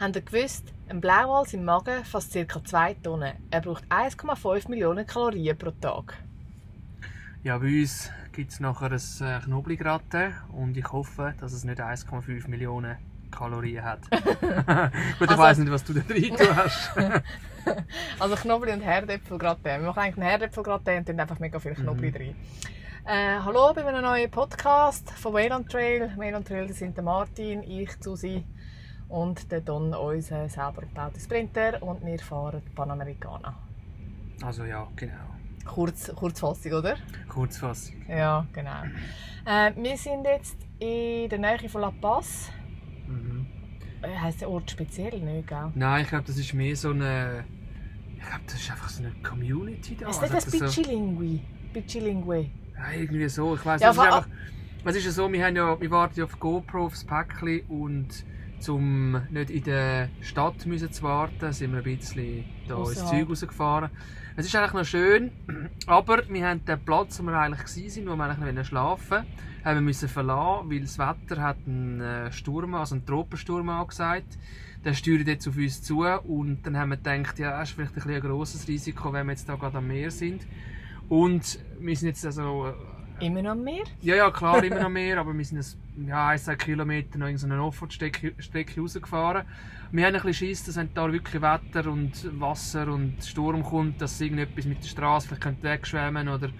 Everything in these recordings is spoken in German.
Habt ihr gewusst, ein Blauwal im Magen fasst ca. 2 Tonnen. Er braucht 1,5 Millionen Kalorien pro Tag. Ja, bei uns gibt es nachher ein äh, Knoblauchgratin und ich hoffe, dass es nicht 1,5 Millionen Kalorien hat. Gut, ich Also- weiss nicht, was du da drin hast. Also Knoblauch und Herdäpfelgratin. Wir machen eigentlich einen Herdäpfelgratin und tun einfach mega viel Knoblauch drin. Äh, hallo bei einem neuen Podcast von Wayland Trail. Wayland Trail das sind der Martin, ich, Susi und der Don, unser selber gebaute Sprinter und wir fahren Panamericana. Also ja, genau. Kurz, Kurzfassung, oder? Kurzfassung. Ja, genau. Äh, wir sind jetzt in der Nähe von La Paz. Mhm. Äh, heisst der Ort speziell nicht, gell? Nein, ich glaube, das ist mehr so eine... Ich glaube, das ist einfach so eine Community da. Ist nicht Also, das das so- Pichilingui? Pichilingui. Ja, irgendwie so. Ich weiss Ja, einfach... Es ist ja so, wir, haben ja, wir warten ja auf GoPro, aufs Päckchen und zum nicht in der Stadt müssen zu warten, sind wir ein bisschen da ins Ausserhalb. Zeug rausgefahren. Es ist eigentlich noch schön, aber wir haben den Platz, wo wir eigentlich waren, wo wir eigentlich noch schlafen wollten, haben wir müssen verlassen, weil das Wetter hat einen äh, Sturm, also einen Tropensturm angesagt. Der steuert jetzt auf uns zu und dann haben wir gedacht, ja, es ist vielleicht ein, ein grosses Risiko, wenn wir jetzt da gerade am Meer sind. Und wir sind jetzt also Immer noch mehr? ja, ja, klar, immer noch mehr, aber wir sind ein, ja, ein, zwei Kilometer noch in so eine Offroad-Strecke Strecke rausgefahren. Wir haben ein bisschen Schiss, dass wenn da wirklich Wetter und Wasser und Sturm kommt, dass irgendetwas mit der Straße vielleicht könnte wegschwemmen oder,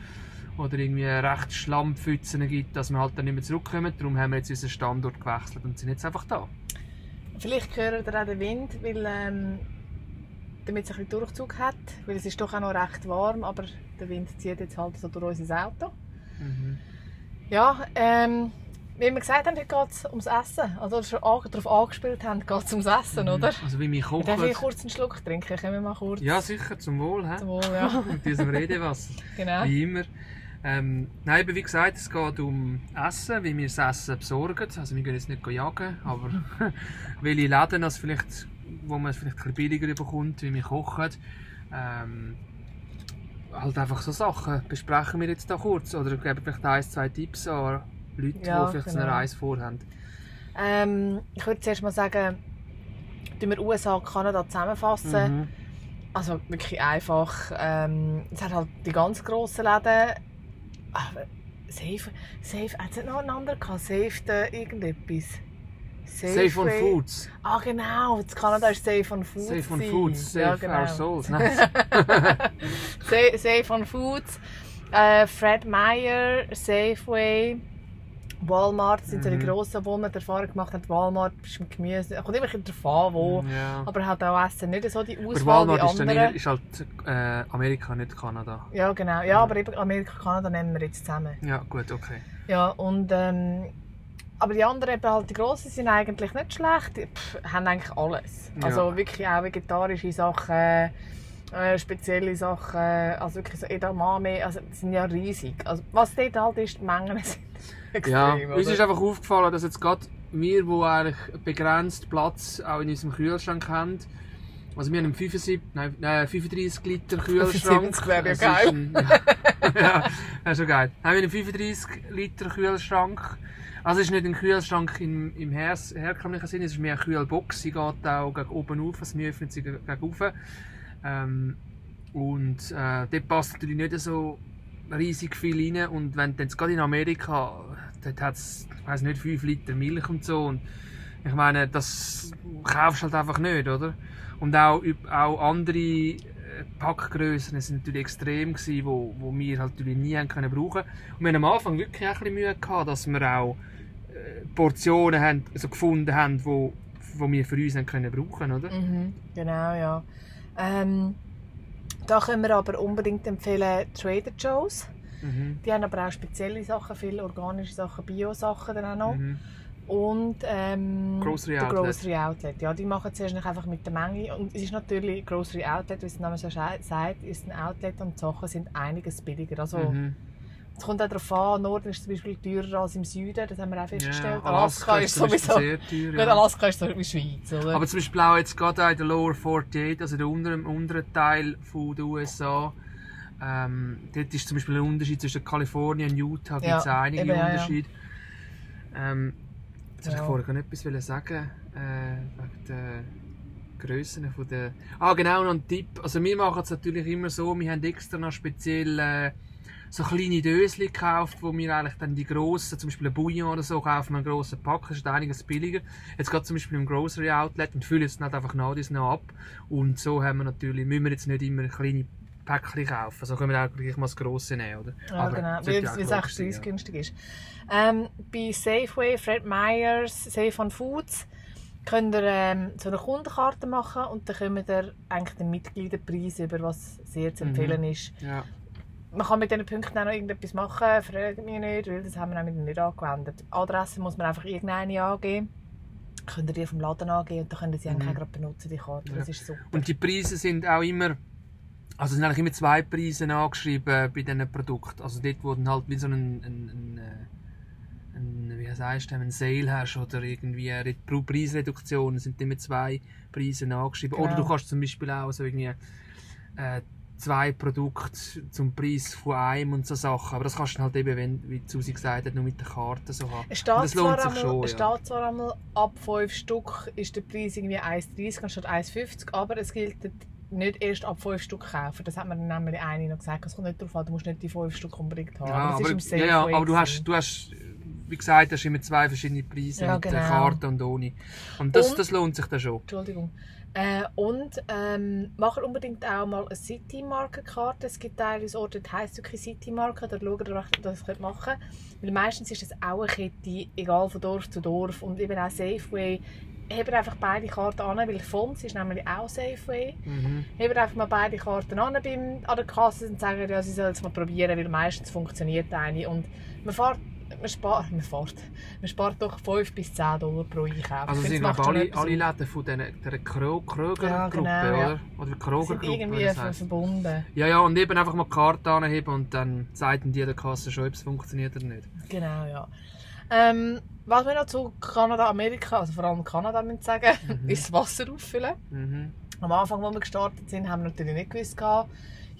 oder irgendwie recht Schlammpfützen gibt, dass wir halt dann nicht mehr zurückkommen. Darum haben wir jetzt unseren Standort gewechselt und sind jetzt einfach da. Vielleicht hört ihr auch den Wind, weil ähm, damit es ein bisschen Durchzug hat. Weil es ist doch auch noch recht warm, aber der Wind zieht jetzt halt so durch unser Auto. Mhm. Ja, ähm, wie wir gesagt haben, heute geht es ums Essen. Also schon darauf angespielt haben, geht es ums Essen, oder? Also wie wir Darf ich kochen. kurz einen Schluck trinken? Können wir mal kurz? Ja, sicher, zum Wohl. He? Zum Wohl, ja. Mit diesem Redewasser. genau. Wie immer. Ähm, nein, aber wie gesagt, es geht um Essen, wie wir das Essen besorgen. Also wir gehen jetzt nicht jagen, aber welche Läden das vielleicht, wo man es vielleicht ein bisschen billiger bekommt, wie wir kochen. Ähm, halt einfach so Sachen besprechen wir jetzt da kurz. Oder geben vielleicht ein, zwei Tipps an Leute, Ja, die vielleicht so genau. eine Reise vorhaben. Ähm, ich würde zuerst mal sagen, tun wir USA und Kanada zusammenfassen. Mhm. Also wirklich einfach. Ähm, es hat halt die ganz grossen Läden. Aber Safe, Safe, hat es nicht noch einen anderen gehabt? Safe irgendetwas? Safe on? Foods. Ah genau, in Kanada ist Safe on Foods. Safe on. Foods. Safe ja, genau. our souls. Sa- Safe on Foods, äh, Fred Meyer, Safeway, Walmart sind so die grossen, wo man die Erfahrung gemacht hat. Walmart ist mit Gemüse, kommt immer ein an, wo. ja. Aber hat auch Essen nicht so die Aber Auswahl Walmart wie ist, dann andere. eher, ist halt äh, Amerika, nicht Kanada. Ja, genau. Ja, aber eben Amerika und Kanada nehmen wir jetzt zusammen. Ja, gut, okay. Ja, und ähm, aber die anderen, eben halt die grossen, sind eigentlich nicht schlecht. Die haben eigentlich alles. Ja. Also wirklich auch vegetarische Sachen, äh, spezielle Sachen, also wirklich so Edamame, also die sind ja riesig. Also was dort halt ist, die Mengen sind Ja, extrem. uns oder? ist einfach aufgefallen, dass jetzt gerade wir, die eigentlich begrenzt Platz auch in unserem Kühlschrank haben, also wir haben einen 75, nein, nein, 35 Liter Kühlschrank. 75 wäre ja geil. Ein, ja, ja, das ist schon geil. Haben wir einen 35 Liter Kühlschrank. Also es ist nicht ein Kühlschrank im, im her herkömmlichen Sinne, es ist mehr eine Kühlbox. Sie geht auch gegen oben auf, also wir öffnen sie gegen oben. Ähm, und äh, dort passt natürlich nicht so riesig viel rein. Und wenn du jetzt gerade in Amerika, dort hat es, ich weiss nicht, 5 Liter Milch und so. Und ich meine, das kaufst du halt einfach nicht, oder? Und auch, auch andere äh, Packgrössen sind natürlich extrem gewesen, wo, wo wir halt natürlich nie haben können brauchen. Und wir haben am Anfang wirklich ein bisschen Mühe gehabt, dass wir auch Portionen haben, also gefunden haben, wo, wo wir für uns haben können brauchen, oder? Mhm, genau, ja. Ähm, da können wir aber unbedingt empfehlen Trader Joe's. Mhm. Die haben aber auch spezielle Sachen, viele organische Sachen, Bio-Sachen dann auch noch. Mhm. Und ähm, Grocery der Outlet. Grocery Outlet. Ja, die machen zuerst einfach mit der Menge. Und es ist natürlich Grocery Outlet, wie es der Name so scha- sagt, ist ein Outlet und die Sachen sind einiges billiger. Also, Mhm. Es kommt auch darauf an, Norden ist zum Beispiel teurer als im Süden, das haben wir auch festgestellt. Ja, Alaska, ist zum Beispiel sowieso... sehr teuer. Ja. Alaska ist so wie Schweiz, oder? Aber zum Beispiel auch jetzt gerade in der Lower 48, also der unteren, unteren Teil von der USA, ähm, dort ist zum Beispiel ein Unterschied zwischen Kalifornien und Utah, gibt es Ja, einige eben, ja, ja. Unterschiede. Ähm, jetzt wollte Ja. ich vorher noch etwas sagen, äh, Grössen von der... Ah, genau, noch ein Tipp. Also wir machen es natürlich immer so, wir haben extra noch speziell äh, so kleine Döschen gekauft, wo wir eigentlich dann die grossen, zum Beispiel ein Bouillon oder so, kaufen wir einen grossen Pack, das ist einiges billiger. Jetzt gerade zum Beispiel im Grocery Outlet und füllen es dann einfach nach dies noch ab. Und so haben wir natürlich, müssen wir jetzt nicht immer kleine Päckchen kaufen. So können wir auch gleich mal das grosse nehmen, oder? Ja, Aber genau, weil es auch auch logisch sein, ja. preisgünstig ist. Ähm, bei Safeway, Fred Meyers, Safe on Foods könnt ihr ähm, so eine Kundenkarte machen und dann kommt ihr eigentlich den Mitgliederpreis über, was sehr zu empfehlen ist. Ja. Man kann mit diesen Punkten auch noch irgendetwas machen, fragt mich nicht, weil das haben wir nämlich nicht angewendet. Adresse muss man einfach irgendeine angeben. Könnt ihr die vom Laden angeben und dann könnt ihr sie eigentlich Mhm. auch gerade benutzen, die Karte. Ja. Das ist super. Und die Preise sind auch immer, also es sind eigentlich immer zwei Preise angeschrieben bei diesen Produkten. Also dort, wo du halt wie so einen, einen, einen, äh, einen wie sagst du, einen Sale hast oder irgendwie eine Re- Preisreduktion, sind immer zwei Preise angeschrieben. Oder Genau. du kannst zum Beispiel auch so irgendwie äh, zwei Produkte zum Preis von einem und so Sachen. Aber das kannst du halt eben, wenn, wie Susi gesagt hat, nur mit der Karte so haben. Es Und das steht, lohnt sich einmal, schon, es ja. steht zwar einmal, ab 5 Stück ist der Preis irgendwie 1,30 anstatt 1,50, aber es gilt nicht erst ab 5 Stück kaufen. Das hat mir nämlich eine noch gesagt. Es kommt nicht darauf an, du musst nicht die 5 Stück unbedingt haben. Ja, aber, ja, ja, aber du hast, du hast, wie gesagt, hast immer zwei verschiedene Preise Ja, mit der genau. Karte und ohne. Und das, Und- das lohnt sich dann schon. Entschuldigung. Äh, und ähm, macht unbedingt auch mal eine City-Markenkarte. Es gibt teilweise Orte, die heisst wirklich City-Marke. Da schaut ihr, dass ihr das könnt machen könnt. Weil meistens ist das auch eine Kette, egal von Dorf zu Dorf. Und eben auch Safeway. Hebt einfach beide Karten an, weil Fonds ist nämlich auch Safeway. Mhm. Hebt einfach mal beide Karten an, beim, an der Kasse und sagen, ja, sie sollen es mal probieren, weil meistens funktioniert eine. Und man fährt, man spart, man fährt, man spart doch 5 bis 10 Dollar pro Einkauf. Also sind glaube alle, alle. Läden von dieser, dieser Kro Kröger-Gruppe, Ja, genau, oder? Oder sind Kroger-Gruppe, irgendwie wie das heisst. verbunden. Ja, ja, und eben einfach mal die Karte anheben und dann sagt ihnen die der Kasse schon, ob es funktioniert oder nicht. Genau, ja. Ähm, was wir noch zu Kanada, Amerika, also vor allem Kanada, müssen sagen, Mhm. ist das Wasser auffüllen. Mhm. Am Anfang, als wir gestartet sind, haben wir natürlich nicht gewusst,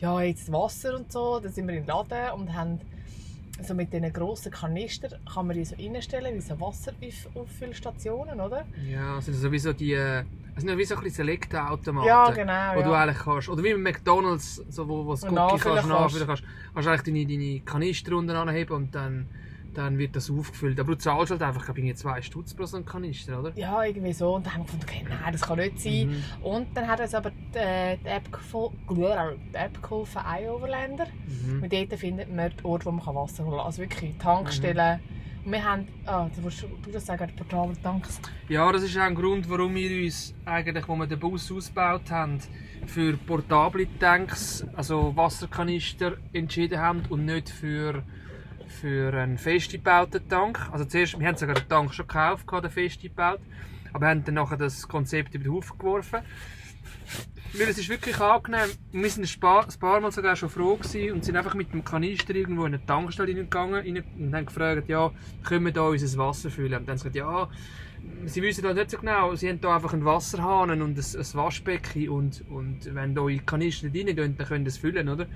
ja, jetzt Wasser und so. Dann sind wir in den Laden und haben so mit diesen grossen Kanistern kann man die so reinstellen, wie so Wasserauffüllstationen, oder? Ja, sind sowieso die, es sind ja wie so ein bisschen Select-Automaten. Ja, genau. Wo du ja. eigentlich kannst, oder wie bei McDonalds, so, wo, wo das Cookie kannst. nachfüllen kannst, kannst du eigentlich deine, deine Kanister unten anheben und dann, dann wird das aufgefüllt. Aber du zahlst halt einfach, glaube ich, zwei Stutz pro so einen Kanister, oder? Ja, irgendwie so. Und dann haben wir gefunden, okay, nein, das kann nicht sein. Mhm. Und dann hat uns aber die, äh, die, App, gefol- die App geholfen, iOverlander. Mhm. Und dort findet man den Ort, wo man Wasser holen kann. Also wirklich Tankstellen. Und wir haben, ah, du musst du das sagen, portable Tanks. Ja, das ist auch ein Grund, warum wir uns eigentlich, wo wir den Bus ausgebaut haben, für portable Tanks, also Wasserkanister, entschieden haben und nicht für, für einen festgebauten Tank. Also zuerst, wir haben sogar den Tank schon gekauft, den festgebaut, aber haben dann nachher das Konzept über den Haufen geworfen. Weil es ist wirklich angenehm. Wir sind ein paar, ein paar Mal sogar schon froh und sind einfach mit dem Kanister irgendwo in eine Tankstelle reingegangen rein- und haben gefragt, ja, können wir da unser Wasser füllen? Und dann haben sie gesagt, ja, sie wissen das nicht so genau. Sie haben da einfach einen Wasserhahn und ein, ein Waschbecken und, und wenn da eure Kanister rein gehen, dann können sie es füllen, oder?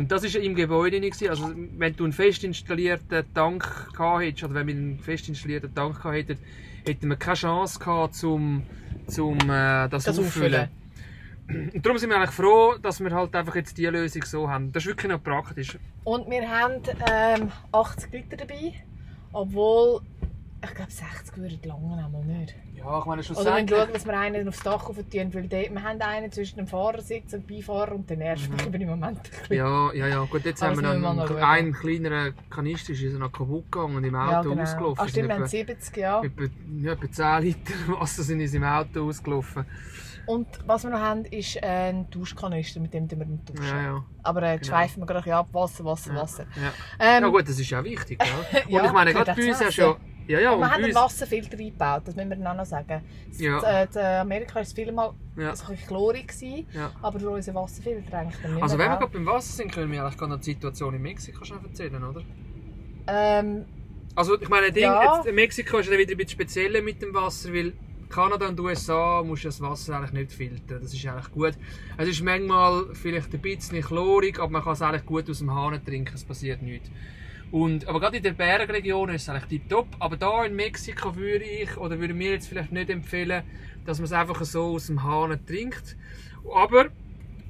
Und das war im Gebäude nicht. Also, wenn du einen fest installierten Tank gehabt hättest, oder wenn wir einen fest installierten Tank gehabt hätten, hätten wir keine Chance gehabt, zum, zum äh, das, Das auffüllen. auffüllen. Und darum sind wir eigentlich froh, dass wir halt einfach jetzt diese Lösung so haben. Das ist wirklich noch praktisch. Und wir haben ähm, 80 Liter dabei. Obwohl, ich glaube 60 würden lange einmal nicht. Ja, ich meine, Oder wir schlussendlich... schauen, dass wir einen aufs Dach tun, weil dort, wir haben einen zwischen dem Fahrersitz und dem Beifahrer und der nervt mich eben im Moment ein bisschen. Ja, ja, ja. Gut, jetzt haben wir das noch wir einen, einen kleineren Kanister, ist noch kaputt gegangen und im Auto Ja, genau. ausgelaufen. Ach stimmt, wir haben Sind 70, ja. etwa, etwa, ja, etwa 10 Liter Wasser sind uns im Auto ausgelaufen. Und was wir noch haben, ist ein Duschkanister, mit dem wir dann duschen. Ja, ja. Aber äh, Genau. schweifen wir gleich ab, Wasser, Wasser, Ja. Wasser. Ja. Ähm, ja gut, das ist ja wichtig, gell? Und Ja, ich meine, gerade bei uns hast du ja... Ja, ja, und und wir haben einen. Wasserfilter eingebaut, das müssen wir dann noch sagen. Ja. Ja. In Amerika war es vielmal Ja. so ein bisschen chlorig, gewesen, Ja. aber durch unseren Wasserfilter eigentlich nicht Also wenn wir gerade beim Wasser sind, können wir eigentlich gerade die Situation in Mexiko schon erzählen, oder? ähm, Also ich meine, Ding, Ja. jetzt, Mexiko ist ja wieder ein bisschen spezieller mit dem Wasser, weil Kanada und USA musst du das Wasser eigentlich nicht filtern. Das ist eigentlich gut. Es ist manchmal vielleicht ein bisschen chlorig, aber man kann es eigentlich gut aus dem Hahn trinken, es passiert nichts. Und, aber gerade in der Bergregion ist es eigentlich tiptop. Aber da in Mexiko würde ich, oder würde mir jetzt vielleicht nicht empfehlen, dass man es einfach so aus dem Hahn trinkt. Aber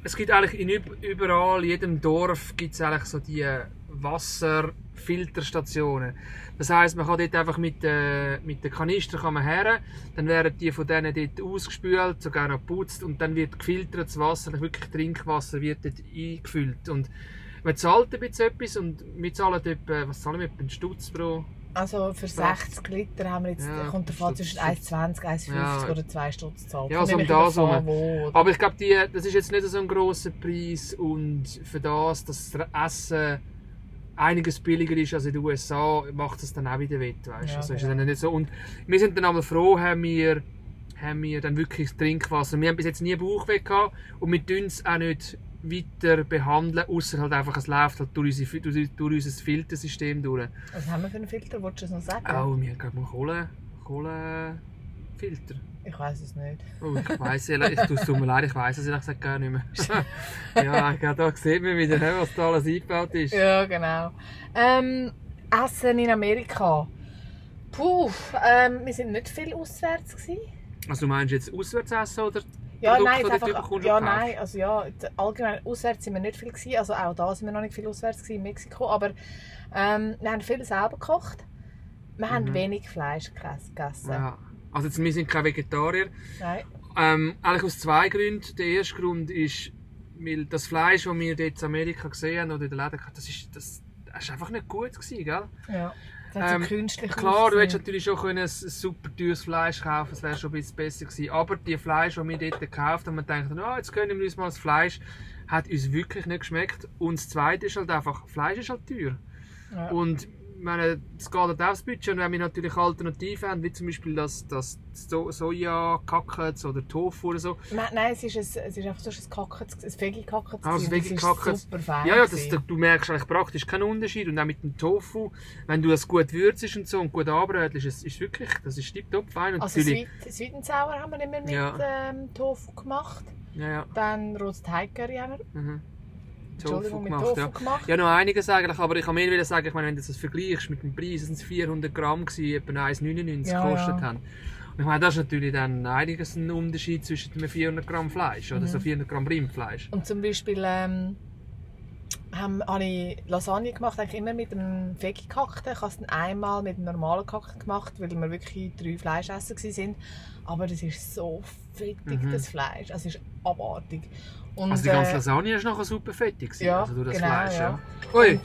es gibt eigentlich in üb- überall, in jedem Dorf gibt es eigentlich so die Wasserfilterstationen. Das heißt, man kann dort einfach mit, äh, mit den Kanister kann man her, dann werden die von denen dort ausgespült, sogar noch geputzt und dann wird gefiltert das Wasser, wirklich Trinkwasser wird dort eingefüllt. Und man zahlt ein bisschen etwas und wir zahlen etwa, was zahlen wir, etwa einen Stutz pro... Also für 60 Liter haben wir jetzt, Ja, kommt davon Stutz. zwischen 1,20, 1,50 Ja. oder 2 Stutz zahlt. Ja, so um das drauf an, rum. wo. oder- Aber ich glaube, die- das ist jetzt nicht so ein grosser Preis und für das, dass das Essen einiges billiger ist als in den USA, macht es dann auch wieder wett, weißt? Ja, also ist genau. dann nicht so. Und wir sind dann einmal froh, haben wir, haben wir dann wirklich das Trinkwasser. Wir haben bis jetzt nie Bauchweh gehabt und wir tun es auch nicht weiter behandeln, außer halt einfach, es läuft halt durch, unsere, durch, durch unser Filtersystem durch. Was haben wir für einen Filter? Wolltest du das noch sagen? Oh, wir haben gerade mal Kohle, Kohlefilter. Ich weiß es nicht. Oh, ich tue es tut mir leid, ich weiss es ehrlich gesagt gar nicht mehr. ja, da sieht man wieder, ne, was da alles eingebaut ist. Ja, genau. Ähm, Essen in Amerika. Puh, ähm, wir sind nicht viel auswärts gewesen. Also du meinst jetzt auswärts essen oder Ja, Produkte, nein, die jetzt du bekommst ja, nein, also ja, allgemein auswärts sind wir nicht viel gewesen, also auch da sind wir noch nicht viel auswärts gewesen, in Mexiko, aber ähm, wir haben viel selber gekocht. Wir haben Mhm. wenig Fleisch gegessen. Ja. Also jetzt, wir sind keine Vegetarier. Nein. Ähm, eigentlich aus zwei Gründen. Der erste Grund ist, weil das Fleisch, das wir dort in Amerika gesehen haben oder in der Läden, das ist, das, das ist einfach nicht gut gewesen, gell? Ja. Das Ähm, künstlich Klar, du hättest natürlich schon können ein super teures Fleisch kaufen das wäre schon ein bisschen besser gewesen. Aber die Fleisch, die wir dort gekauft haben, wir dachten, oh, jetzt gönnen wir uns mal das Fleisch, hat uns wirklich nicht geschmeckt. Und das Zweite ist halt einfach, Fleisch ist halt teuer. Ja. Und meine, es geht halt aufs Budget und wenn wir natürlich Alternativen haben, wie zum Beispiel das, das so Soja-Kackets oder Tofu oder so. Nein, nein, es ist, ein, es ist einfach so ein Kackets, ein Veggie-Kackets. Ah, das gewesen. Veggie-Kackets. ist super fein. Ja, ja, das, du merkst eigentlich praktisch keinen Unterschied. Und auch mit dem Tofu, wenn du das gut würzt und so und gut anbrätst, ist es wirklich, das ist tiptop fein. Und Also Sweet, Sweet and Sour haben wir immer mit Ja. ähm, Tofu gemacht. ja, ja. Dann rotes Thai-Curry haben wir. Mhm. Mit gemacht, Tofu ja. gemacht. Ja, noch einiges eigentlich, aber ich kann mehr sagen, ich meine, wenn du das vergleichst mit dem Preis, sind es 400 Gramm gewesen, etwa 1,99 Ja, gekostet ja. haben. Und ich meine, das ist natürlich dann einiges ein Unterschied zwischen einem 400 Gramm Fleisch oder Mhm. so 400 Gramm Rindfleisch. Und zum Beispiel ähm, haben, habe ich Lasagne gemacht, eigentlich immer mit dem Veggie-Kakten. Ich habe es dann einmal mit dem normalen Kakten gemacht, weil wir wirklich drei Fleischesser waren. Aber das ist so fettig, Mhm. das Fleisch. Es ist abartig. Und, Also die ganze äh, Lasagne ist nachher super fettig ja, also durch das genau, Fleisch. Ja. ja. Ui,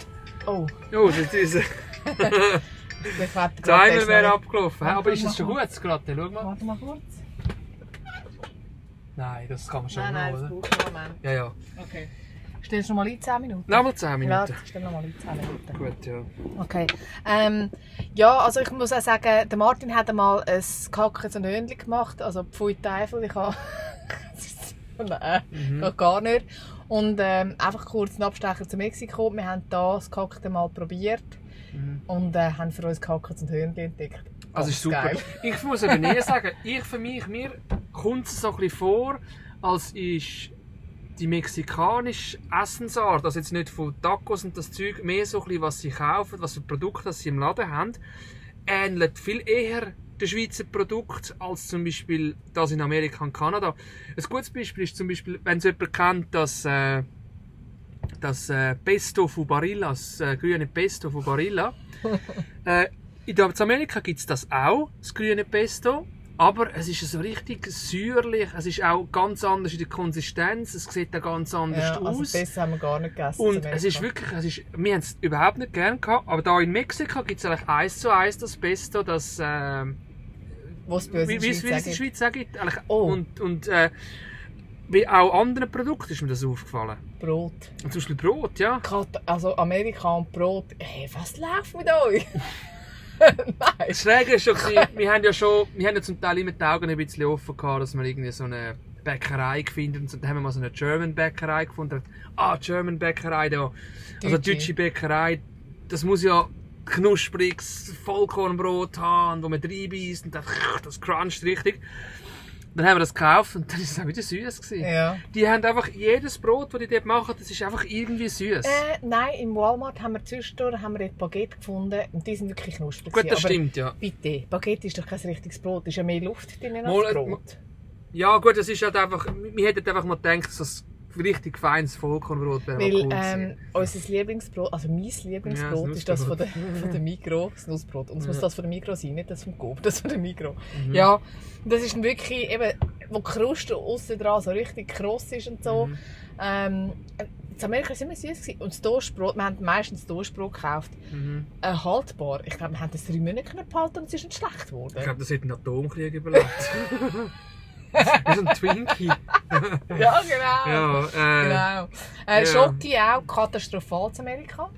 Oh, oh, das ist, der Timer wäre abgelaufen. Aber ist das schon gut, das Gratte? Schau mal. Warte mal kurz. Nein, das kann man schon Nein, nein, noch, oder? Moment. Ja, ja. Okay. Stellst du noch mal in 10 Minuten? Nochmal 10 Ja, Minuten. stell noch mal in 10 Minuten. Gut, ja. Okay. Ähm, ja, also ich muss auch sagen, der Martin hat einmal ein Kackens und Hühnchen gemacht, also Pfui Teufel, ich habe... Nein, Mhm. geht gar nicht. Und ähm, einfach kurz einen Abstecher zu Mexiko. Wir haben da das Kackte mal probiert Mhm. und äh, haben für uns Kackens und Hühnchen entdeckt. Also ist super. Geil. Ich muss aber nie sagen, ich für mich, mir kommt es so ein bisschen vor, als ist die mexikanische Essensart, also jetzt nicht von Tacos und das Zeug, mehr so ein bisschen, was sie kaufen, was für Produkte sie im Laden haben, ähnelt viel eher den Schweizer Produkt als zum Beispiel das in Amerika und Kanada. Ein gutes Beispiel ist zum Beispiel, wenn es jemand kennt, dass äh, das äh, Pesto von Barilla, das äh, grüne Pesto von Barilla, äh, in Amerika gibt es das auch, das grüne Pesto. Aber es ist so richtig säuerlich, es ist auch ganz anders in der Konsistenz, es sieht auch ganz anders Ja, also aus. besser haben wir gar nicht gegessen. Und es ist wirklich, es ist, wir haben es überhaupt nicht gern gehabt, aber da in Mexiko gibt es eigentlich eins zu eins das Pesto, das, ähm, Was bei uns wie, wie es wie Schweiz es in der. Schweiz auch gibt. Eigentlich. Oh. Und, und äh, wie auch anderen Produkten ist mir das aufgefallen. Brot. Und zum Beispiel Brot, ja. Kat- Also Amerika und Brot. Hey, was läuft mit euch? Nein. Das Schräge ist schon, wir haben ja schon, wir haben ja zum Teil immer die Augen ein bisschen offen gehabt, dass wir irgendwie so eine Bäckerei gefunden und so, dann haben wir mal so eine German Bäckerei gefunden. Ah, German Bäckerei da. Also deutsche Bäckerei, das muss ja knuspriges Vollkornbrot haben, wo man reinbeißt und dann, das cruncht richtig. Dann haben wir das gekauft und dann ist es auch wieder süß gewesen. Ja. Die haben einfach jedes Brot, das die dort machen, das ist einfach irgendwie süß. Äh, nein, im Walmart haben wir zwischendurch haben wir Baguette gefunden und die sind wirklich knusprig. Gut, das. Aber stimmt, ja. Bitte, Baguette ist doch kein richtiges Brot, ist ja mehr Luft drin als äh, Brot. Ja, gut, das ist halt einfach, wir hätten einfach mal gedacht, dass das richtig feines Vollkornbrot wäre Weil cool ähm, unser Lieblingsbrot, also mein Lieblingsbrot Ja, das ist das von der, von der Migros, das Nussbrot. Und es muss Ja. das von der Migros sein, nicht das vom Coop, das von der Migros. Mhm. Ja, das ist wirklich eben, wo die Kruste aussen dran so richtig kross ist und so. Mhm. Ähm, in Amerika war es immer süß. Und das Toastbrot, wir haben meistens Toastbrot gekauft, Mhm. äh, haltbar. Ich glaube, wir haben das drei Monate behalten und es ist nicht schlecht geworden. Ich glaube, das hat einen Atomkrieg überlebt. Wie so ein Twinkie. Ja, genau. Ja, äh, Genau. Äh, ja. Schoki auch katastrophal zu Amerika.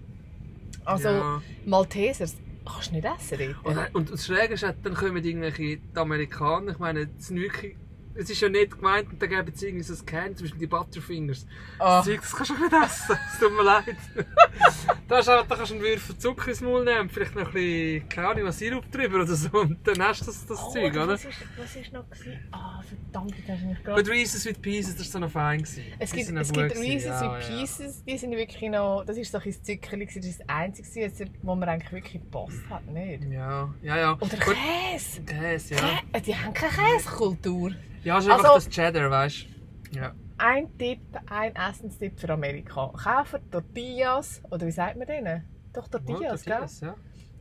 Also ja. Maltesers kannst du nicht essen dort. Und, und das Schräge ist, dann kommen irgendwelche die Amerikaner, ich meine, das wirklich, es ist ja nicht gemeint, und dann geben sie irgendwie so ein Can, zum Beispiel die Butterfingers. Ah. Das Zeug, das kannst du nicht essen, es tut mir leid. da, ist, auch- da kannst du einen Würfel Zucker ins Maul nehmen, vielleicht noch ein bisschen, keine Ahnung, was Sirup drüber oder so, und dann hast du das, das Oh, Zeug, oder? Was ist, was ist noch gewesen? Ah, verdammt, das hast du mich gerade... Gut, Reese's with Pieces, das war so noch fein. Gewesen. Es gibt, es gibt Reese's ja, with ja. Pieces, die sind wirklich noch... Das ist so ein Zuckerli, das ist das einzige, wo mir eigentlich wirklich gepasst hat, nicht? Ja, ja, ja. Oder Käse! Käse, ja. Kä die haben keine Käsekultur. Ja, es ist einfach Also- das Cheddar, weißt du? Ja. Ein Tipp, ein Essenstipp für Amerika. Kaufen Tortillas, oder wie sagt man denen? Doch Tortillas, gell? Tortillas, ja.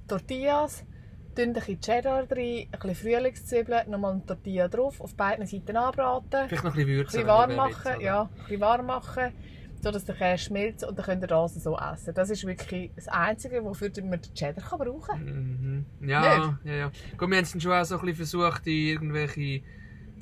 Tortillas, tun ein bisschen Cheddar rein, ein bisschen Frühlingszwiebeln, nochmal eine Tortilla drauf, auf beiden Seiten anbraten, Vielleicht noch ein bisschen ein Würzen. bisschen warm machen, oder? ja, ein bisschen warm machen, sodass der Käse schmilzt und dann könnt ihr das so essen. Das ist wirklich das Einzige, wofür man den Cheddar kann brauchen kann. Mhm. Ja, ja, ja. Gut, wir haben es schon auch so ein bisschen versucht, in irgendwelche.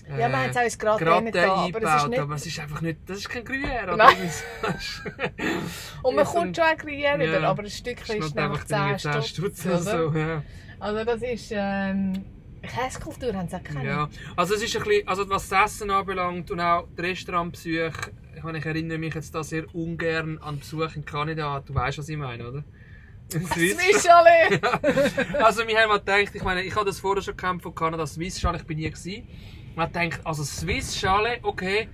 Äh, Ja, wir haben es auch ins Gratin Gratin da, aber es ist eingebaut, nicht... aber es ist einfach nicht. Das ist kein Gruyère. oder Nein. Und man ist kommt ein- schon ein Gruyère Ja. über, aber ein Stückchen ist einfach irgendwie 10 Stutz, Stutz oder? so. Ja. Also das ist... Ähm, Käsekultur haben sie auch keine. ja. Also, es ist ein bisschen. Also, was das Essen anbelangt und auch die Restaurantbesuche. Ich, meine, ich erinnere mich jetzt da sehr ungern an Besuche in Kanada. Du weißt, was ich meine, oder? In Swiss. Chalet! Also wir haben mal gedacht, ich meine, ich habe das vorher schon gekannt von Kanada, Swiss ich bin nie gewesen. Man gedacht, also Swiss Chalet, okay,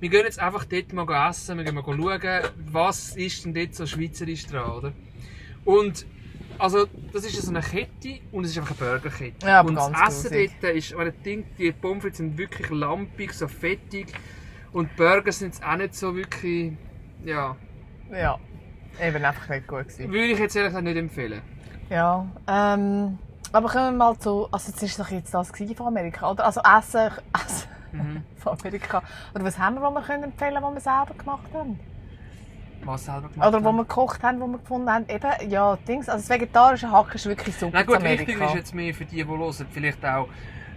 wir gehen jetzt einfach dort mal essen, wir gehen mal schauen, was ist denn dort so schweizerisch dran, oder? Und, also, das ist so eine Kette und es ist einfach eine Burgerkette. Ja, aber und das Essen grusig. dort ist, wenn ich denke, die Pommes frites sind wirklich lampig, so fettig und die Burger sind jetzt auch nicht so wirklich, ja, Ja, eben einfach nicht gut gewesen. würde ich jetzt ehrlich gesagt nicht empfehlen. Ja, ähm, aber kommen wir mal zu, also das ist doch jetzt das von Amerika, oder? Also Essen, Essen Mhm. von Amerika. Oder was haben wir, was wir können empfehlen, was wir selber gemacht haben? Was selber gemacht Oder wo haben. wir gekocht haben, wo wir gefunden haben, eben, ja, Dings, also das vegetarische Hack ist wirklich super Na gut, wichtig ist jetzt mehr für die, die hören, vielleicht auch,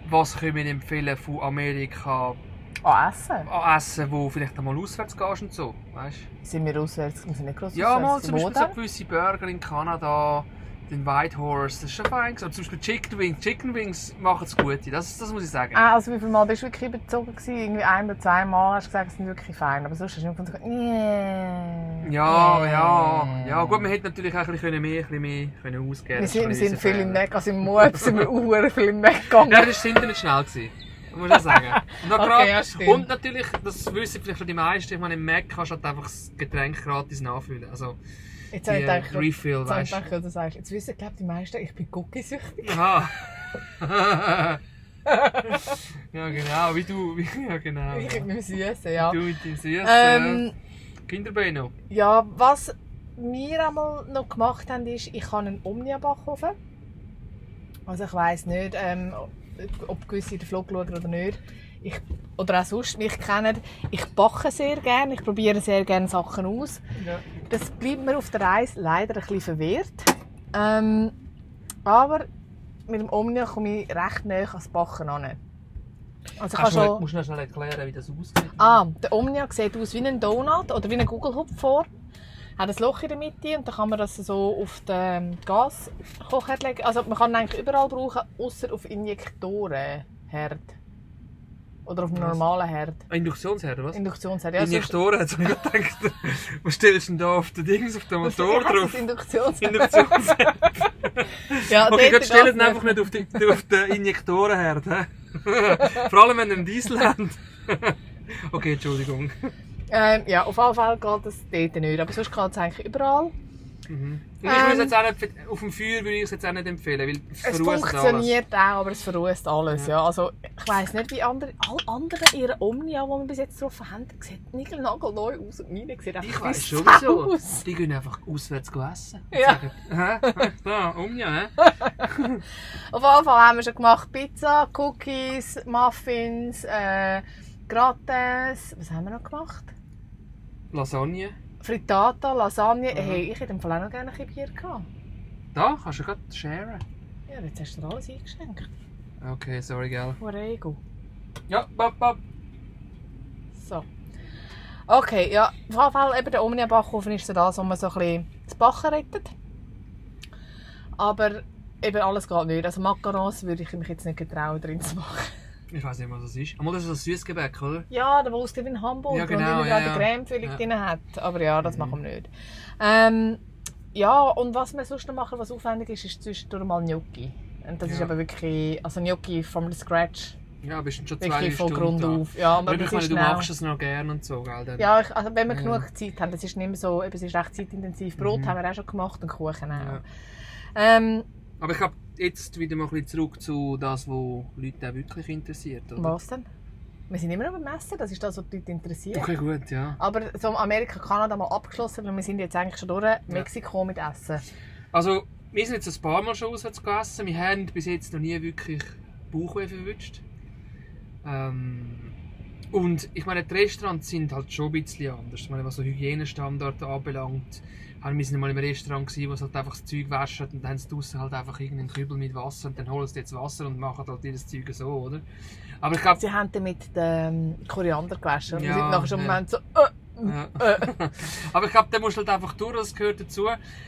was können wir empfehlen von Amerika An Essen? an Essen, wo vielleicht einmal auswärts gehst und so, weißt Sind wir auswärts, wir sind nicht groß Ja, mal auswärts. zum Wo Beispiel so gewisse Burger in Kanada, den White Horse, das ist schon fein. Oder zum Beispiel Chicken Wings, Chicken Wings machen es gut, das, das muss ich sagen. Ah, also wie viel Mal bist du wirklich überzogen gewesen? Irgendwie ein oder zwei Mal hast du gesagt, es sind wirklich fein, aber sonst hast du nicht gefunden, yeah. Ja, yeah. ja, ja, gut, man hätte natürlich auch ein bisschen mehr, ein bisschen mehr können ausgeben Wir sind, wir Das sind viel im. Mac, also im Mut sind wir auch viel im Mac gegangen. Ja, das war das Internet schnell. Gewesen. Muss ich sagen. Und, Okay, ja, und natürlich, das wissen vielleicht schon die meisten, ich meine, im Mac kannst du halt einfach das Getränk gratis nachfüllen. Also, Jetzt die gedacht, Refill, jetzt weißt ich gedacht, du sagst, jetzt wissen, glaube die meisten, ich bin cookiesüchtig. Aha. ja, genau, wie du. Wie, ja, genau. Ich ja. mit dem Süßen, ja. Du mit dem süßen Ähm, Kinderbeino. ja, was wir einmal noch gemacht haben, ist, ich habe einen Omnia-Backofen. Also ich weiss nicht, ähm, ob gewisse den Vlog schauen oder nicht. Ich, oder auch sonst mich kennen. Ich backe sehr gerne, ich probiere sehr gerne Sachen aus. Ja. Das bleibt mir auf der Reise leider ein bisschen verwehrt. Ähm, aber mit dem Omnia komme ich recht nah ans Backen an. Also ich du schon... musst du noch schnell erklären, wie das aussieht? Ah, der Omnia sieht aus wie ein Donut oder wie ein Gugelhupf vor. Hat ein Loch in der Mitte und dann kann man das so auf den Gaskochherd legen. Also man kann ihn eigentlich überall brauchen, außer auf Injektorenherd. Oder auf einem normalen Herd. Ein Induktionsherd, oder was? Induktionsherd. Ja, Injektoren, hat ich gedacht. Was stellst du denn da auf den Dings, auf den Motor das drauf? Induktionsherd. Induktionsherd. Ja, Okay, gut, stell das ihn einfach nicht auf, die, auf den Injektorenherd. Vor allem, wenn ihr einen Diesel habt. okay, Entschuldigung. Ähm, ja, auf jeden Fall geht es dort nicht. Aber sonst geht es eigentlich überall. Mhm. Und ich würde es jetzt auch nicht, auf dem Feuer würde ich es jetzt auch nicht empfehlen, weil es Es funktioniert auch, aber es verrußt alles. Ja. Also, ich weiss nicht, wie andere, alle anderen ihre Omnia, die wir bis jetzt drauf haben, sieht niegelnagelneu aus und meine sieht alles. einfach Ich weiss wie sowieso. Saus. Die gehen einfach auswärts essen. Ja. Sagen? Da, um ja, hä? Auf jeden Fall haben wir schon gemacht Pizza, Cookies, Muffins, äh, Gratins. Was haben wir noch gemacht? Lasagne. Frittata, Lasagne. Mhm. Hey, ich hätte im Fall auch noch gerne ein Bier gehabt. Da, kannst du gerade sharen. Ja, jetzt hast du dir alles eingeschenkt. Okay, sorry, gell. Orego. Ja, bap, bap. So. Okay, ja, auf jeden Fall eben der Omnia-Backofen ist so das, wo man so ein bisschen das Backen rettet. Aber eben alles geht nicht. Also Macarons würde ich mich jetzt nicht getrauen, drin zu machen. Ich weiß nicht, was das ist. Aber das ist ein Süßgebäck, oder? Ja, der Wurst wie ein Hamburger Ja, genau, und ja, ja, die Cremefüllung Ja. drin hat. Aber ja, das Mhm. machen wir nicht. Ähm, ja, und was wir sonst noch machen, was aufwendig ist, ist zwischendurch mal Gnocchi. Und das ist Ja. aber wirklich, also Gnocchi from the scratch, Ja, bist schon zwei wirklich von Grund da. auf. Ja, aber Aber ich meine, ist du machst es noch gerne und so, gell? Dann. Ja, ich, also wenn wir Ja. genug Zeit haben, das ist nicht mehr so, eben, es ist recht zeitintensiv. Brot Mhm. haben wir auch schon gemacht und Kuchen auch. Ja. Ähm, Aber ich glaube, jetzt wieder mal ein bisschen zurück zu das, was Leute auch wirklich interessiert, oder? was denn? Wir sind immer noch beim Messen, das ist das, was die Leute interessiert. Okay, gut, ja. Aber so Amerika, Kanada mal abgeschlossen, weil wir sind jetzt eigentlich schon durch. Mexiko mit Essen. Also, wir sind jetzt ein paar Mal schon auswärts gegessen. Wir haben bis jetzt noch nie wirklich Bauchweh verwünscht. Ähm, und ich meine, die Restaurants sind halt schon ein bisschen anders. Ich meine, was so Hygienestandards anbelangt, haben wir sind mal im Restaurant gewesen, wo sie halt einfach das Zeug waschen und dann haben sie draussen halt einfach irgendeinen Kübel mit Wasser und dann holen sie jetzt Wasser und machen halt ihr Zeug so, oder? Aber ich glaube, Sie haben dann mit dem Koriander gewaschen. Und wir Ja, sind nachher schon im ja. Moment so, äh, Ja. äh. Aber ich glaube, da musst du halt einfach durch, das gehört dazu.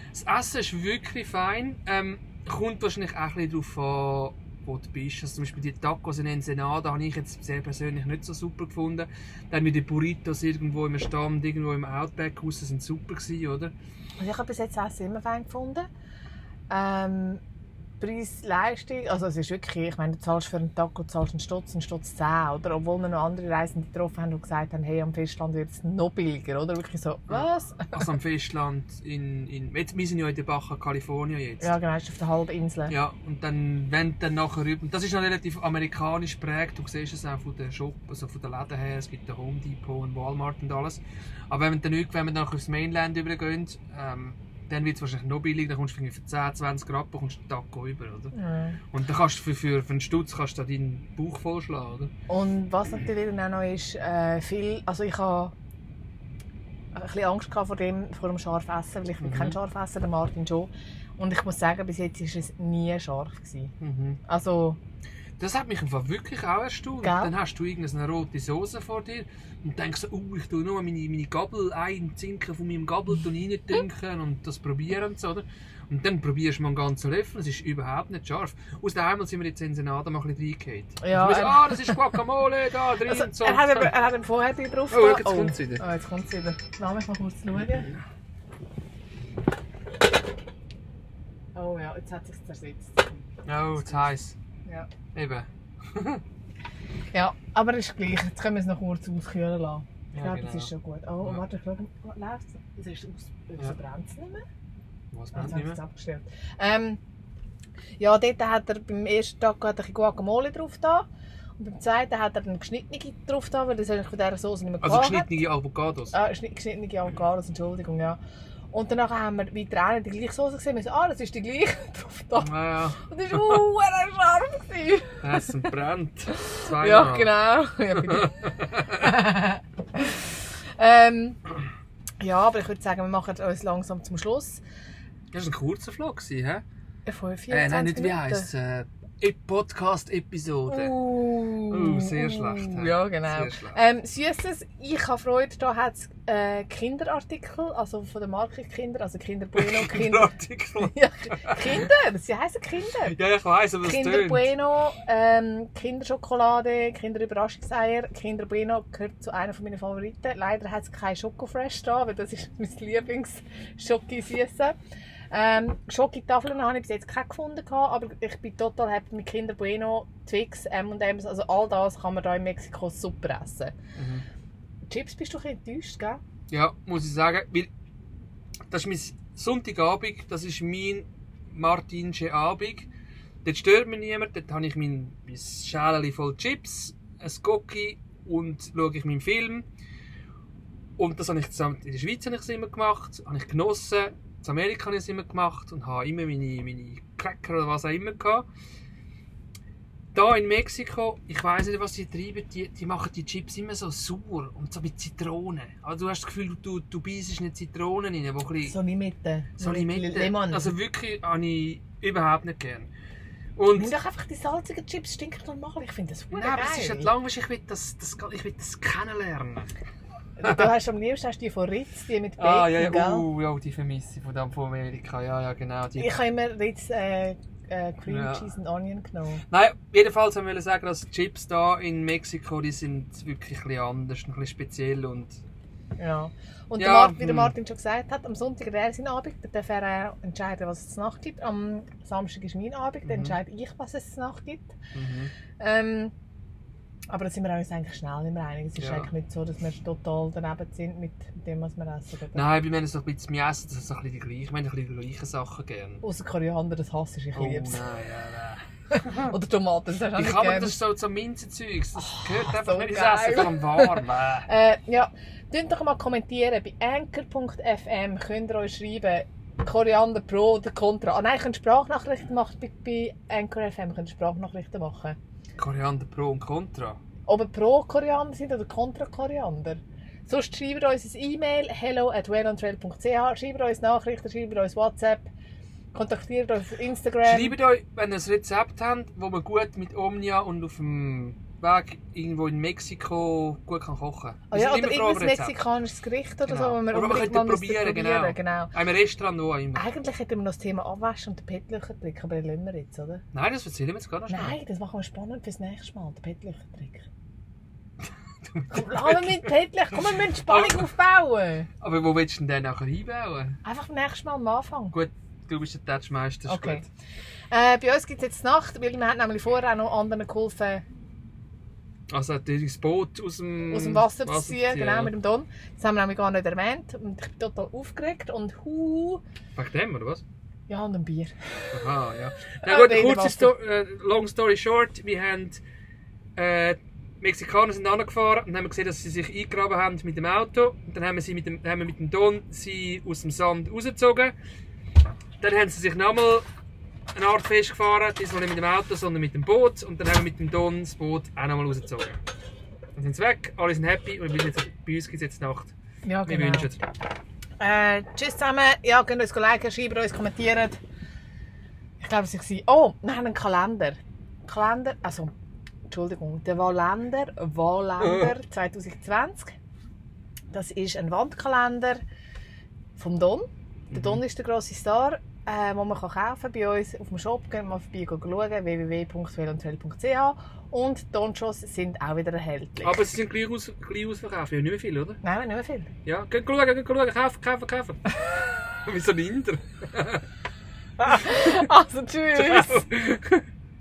Das Essen ist wirklich fein. Ähm, kommt wahrscheinlich auch ein bisschen darauf an, du bist. Also zum Beispiel die Tacos in Ensenada habe ich jetzt sehr persönlich nicht so super gefunden. Dann wie die Burritos irgendwo im Stand, irgendwo im Outback raus, sind super gewesen, oder? Also ich habe bis jetzt Essen immer fein gefunden. Ähm, Preis, Leistung, also es ist wirklich, ich meine, du zahlst für einen Taco, zahlst einen Stutz, einen Stutz 10, oder? Obwohl wir noch andere Reisende getroffen haben, die gesagt haben, hey, am Festland wird es noch billiger, oder? Wirklich so, was? Also am Festland in, in jetzt, wir sind ja in der Baja California jetzt. Ja, genau, ist auf der Halbinsel. Ja, und dann, wenn dann nachher rüber, und das ist noch relativ amerikanisch prägt, du siehst es auch von den Shop, also von den Läden her, es gibt den Home Depot und Walmart und alles. Aber wenn wir dann, wenn wir dann aufs Mainland übergehen, ähm, dann wird es wahrscheinlich noch billiger, dann kommst du für 10, 20 Grad bekommst du einen Taco über, oder? Mhm. Und dann kannst du für, für, für einen Stutz kannst du deinen Bauch vollschlagen, oder? Und was natürlich dann auch noch ist, äh, viel, also ich habe ein bisschen Angst vor dem, vor dem Scharfessen, weil ich bin Mhm. kein Scharfesser, der Martin schon. Und ich muss sagen, bis jetzt war es nie scharf. Gewesen. Mhm. Also, Das hat mich einfach wirklich auch erstaunt. Gell? Dann hast du irgendeine rote Soße vor dir und denkst so, oh, ich tue nur meine, meine Gabel, ein Zinken von meinem Gabel reindünken und das probieren und so, oder? Und dann probierst du mal einen ganzen Löffel, es ist überhaupt nicht scharf. Aus dem einmal sind wir jetzt in Ensenada mal ein bisschen reingehauen. Ja, Und wir so, ähm, ah, das ist Guacamole, da drin also und so. er, hat aber, er hat ihm vorher drauf Oh, jetzt kommt's wieder. Oh, jetzt kommt es wieder. Lass mich mal kurz schauen. Oh ja, jetzt hat es sich zersetzt. Oh, zu heiß. Ja. Eben. ja, aber ist gleich. Jetzt können wir es noch kurz auskühlen lassen. Ich Ja, glaube, genau. das ist schon gut. Oh, Ja. warte, ich glaube, läuft es? Es ist aus, Ja. brennt es nicht mehr. Was Ah, brennt nicht es mehr? abgestellt. Ähm, ja, dort hat er beim ersten Tag hat er ein Guacamole drauf da. Und beim zweiten hat er dann geschnittene drauf da, weil das eigentlich von dieser Soße nicht mehr Also geschnittene Avocados. Ah, schnitt- geschnittene Avocados, Entschuldigung, ja. Und danach haben wir weiter auch die gleiche Soße gesehen. Wir so, ah, das ist die gleiche drauf da. Ja, ja. Und das war uh, scharf. gewesen. Essen brennt. Zweimal. Ja, genau. Ja, bitte. ähm, ja, aber ich würde sagen, wir machen uns langsam zum Schluss. Das war ein kurzer Vlog, hä? Äh, 25 Äh, nein, nicht wie heisst äh, Podcast-Episode. Uh, Uh, sehr schlecht? Ja, genau. Schlecht. Ähm, Süßes, ich habe Freude, da hat es äh, Kinderartikel, also von der Marke Kinder, also Kinder Bueno, Kinder. Artikel. ja, Kinder, sie heißen Kinder. Ja, ich weiss, aber es Kinder tönt. Bueno, ähm, Kinderschokolade, Kinderüberraschungseier. Kinder Bueno gehört zu einer meiner Favoriten. Leider hat es kein Schokofresh da, weil das ist mein Lieblings-Schoki-Süße. Ähm, Schokotafeln habe ich bis jetzt keine gefunden, aber ich bin total happy mit Kinder Bueno, Twix, M&M's, also all das kann man da in Mexiko super essen. Mhm. Chips bist du ein bisschen enttäuscht, gell? Ja, muss ich sagen, weil das ist mein Sonntagabend, das ist mein martinischer Abend. Dort stört mich niemand, dort habe ich mein, mein Schälchen voll Chips, ein Cookie und schaue ich meinen Film. Und das habe ich zusammen, in der Schweiz habe ich es immer gemacht, habe ich genossen, in Amerika habe ich es immer gemacht und habe immer meine, meine Cracker oder was auch immer gehabt. Da in Mexiko, ich weiß nicht, was sie treiben, die, die machen die Chips immer so sauer und so mit Zitrone. Also du hast das Gefühl, du, du beißt eine Zitrone rein, wo ein So Limette. so Limette. Lemon. Also wirklich habe ich überhaupt nicht gern. Nimm Und doch einfach die salzigen Chips, stinkt normal. Ich finde das Nein, verdammt aber es ist halt langweilig, ich will das, das, ich will das kennenlernen. Du hast am liebsten hast die von Ritz, die mit Bacon, Ah, ja, ja, uh, ja, die vermisse ich von, dem von Amerika, ja, ja, genau. Die. Ich habe immer Ritz äh, äh, Cream Ja. Cheese and Onion genommen. Nein, jedenfalls wollte ich sagen, dass die Chips da in Mexiko, die sind wirklich ein bisschen anders, ein bisschen speziell und... Ja. Und Ja, der Martin, wie der hm. Martin schon gesagt hat, am Sonntag hat er seinen Abend, dann darf er auch entscheiden, was es zur Nacht gibt. Am Samstag ist mein Abend, dann Mhm. entscheide ich, was es zur Nacht gibt. Mhm. Ähm, aber da sind wir uns eigentlich schnell immer einig. Es ist Ja. eigentlich nicht so, dass wir total daneben sind mit dem, was wir essen. oder? Nein, bei mir ist es so ein bisschen, wir essen das ist so ein bisschen die gleichen, ich meine ein bisschen die gleichen Sachen gerne. Außer Koriander, das hasse ich, ich Oh nein, liebe es. ja, nein. Oder Tomaten, das hast du nicht man gern. das so zum Minzenzeugs? Das gehört einfach so nicht ins. Essen, vor allem warm. Äh. Äh, ja, könnt doch mal kommentieren. Bei anchor.fm könnt ihr euch schreiben, Koriander pro oder contra. Ah nein, ihr könnt Sprachnachrichten machen. Bei, bei Anchor FM könnt ihr Sprachnachrichten machen. Koriander Pro und Contra. Ob ihr pro Koriander sind oder contra Koriander. Sonst schreibt uns ein E-Mail hello at waylandtrail.ch schreibt uns Nachrichten, schreibt uns WhatsApp, kontaktiert uns auf Instagram. Schreibt euch, wenn ihr ein Rezept habt, wo man gut mit Omnia und auf dem Weg irgendwo in Mexiko gut kann kochen kann. oh ja, oder irgendein mexikanisches Gericht oder so, Genau. wo wir Oder man unbedingt mal probieren, probieren genau. genau. Einem Restaurant auch immer. Eigentlich hätten wir noch das Thema Abwaschen und den Pettlöchertrick, aber den lassen wir jetzt, oder? Nein, das erzählen wir jetzt gar nicht. Nein, das machen wir spannend fürs nächste Mal, den Pettlöchertrick. schnell. Komm, lass mit Pettlöcher, komm, wir müssen Spannung aufbauen. Aber wo willst du denn den nachher einbauen? Einfach beim nächsten Mal am Anfang. Gut, du bist der Touchmeister, ist Okay. gut. Äh, bei uns gibt es jetzt Nacht, weil wir haben nämlich vorher auch noch anderen geholfen, Also das Boot aus dem, aus dem Wasser zu ziehen, ja. genau, mit dem Don. Das haben wir nämlich gar nicht erwähnt und ich bin total aufgeregt und hu, Wegen dem, oder was? ja, und ein Bier. Aha, ja. Na gut, kurze Wasser. Sto äh, long story short, wir haben äh, die Mexikaner sind angefahren und haben gesehen, dass sie sich eingegraben haben mit dem Auto. Und dann haben wir, sie mit dem, haben wir mit dem Don sie aus dem Sand rausgezogen. Dann haben sie sich nochmal eine Art festgefahren, diesmal nicht mit dem Auto, sondern mit dem Boot. Und dann haben wir mit dem Don das Boot auch nochmal rausgezogen. Dann sind sie weg, alle sind happy und wir sind jetzt, bei uns gibt es jetzt Nacht. Ja, Wir genau. wünschen Äh, tschüss zusammen. Ja, könnt uns liken, schreiben uns, kommentieren. Ich glaube, es war... Oh, wir haben einen Kalender. Kalender, also, Entschuldigung, der Wahlländer, Wahlländer 2020. Das ist ein Wandkalender vom Don. Der Mhm. Don ist der grosse Star, äh, den man kann kaufen kann bei uns auf dem Shop. Geht mal vorbei schauen, www.velotrail.ch Und Donchos sind auch wieder erhältlich. Aber sie sind gleich, aus, gleich ausverkauft, wir haben nicht mehr viel, oder? Nein, nicht mehr viel. Ja, geht schauen, geht schauen, kaufen, kaufen, kaufen. Wie so ein Inder. Also, tschüss.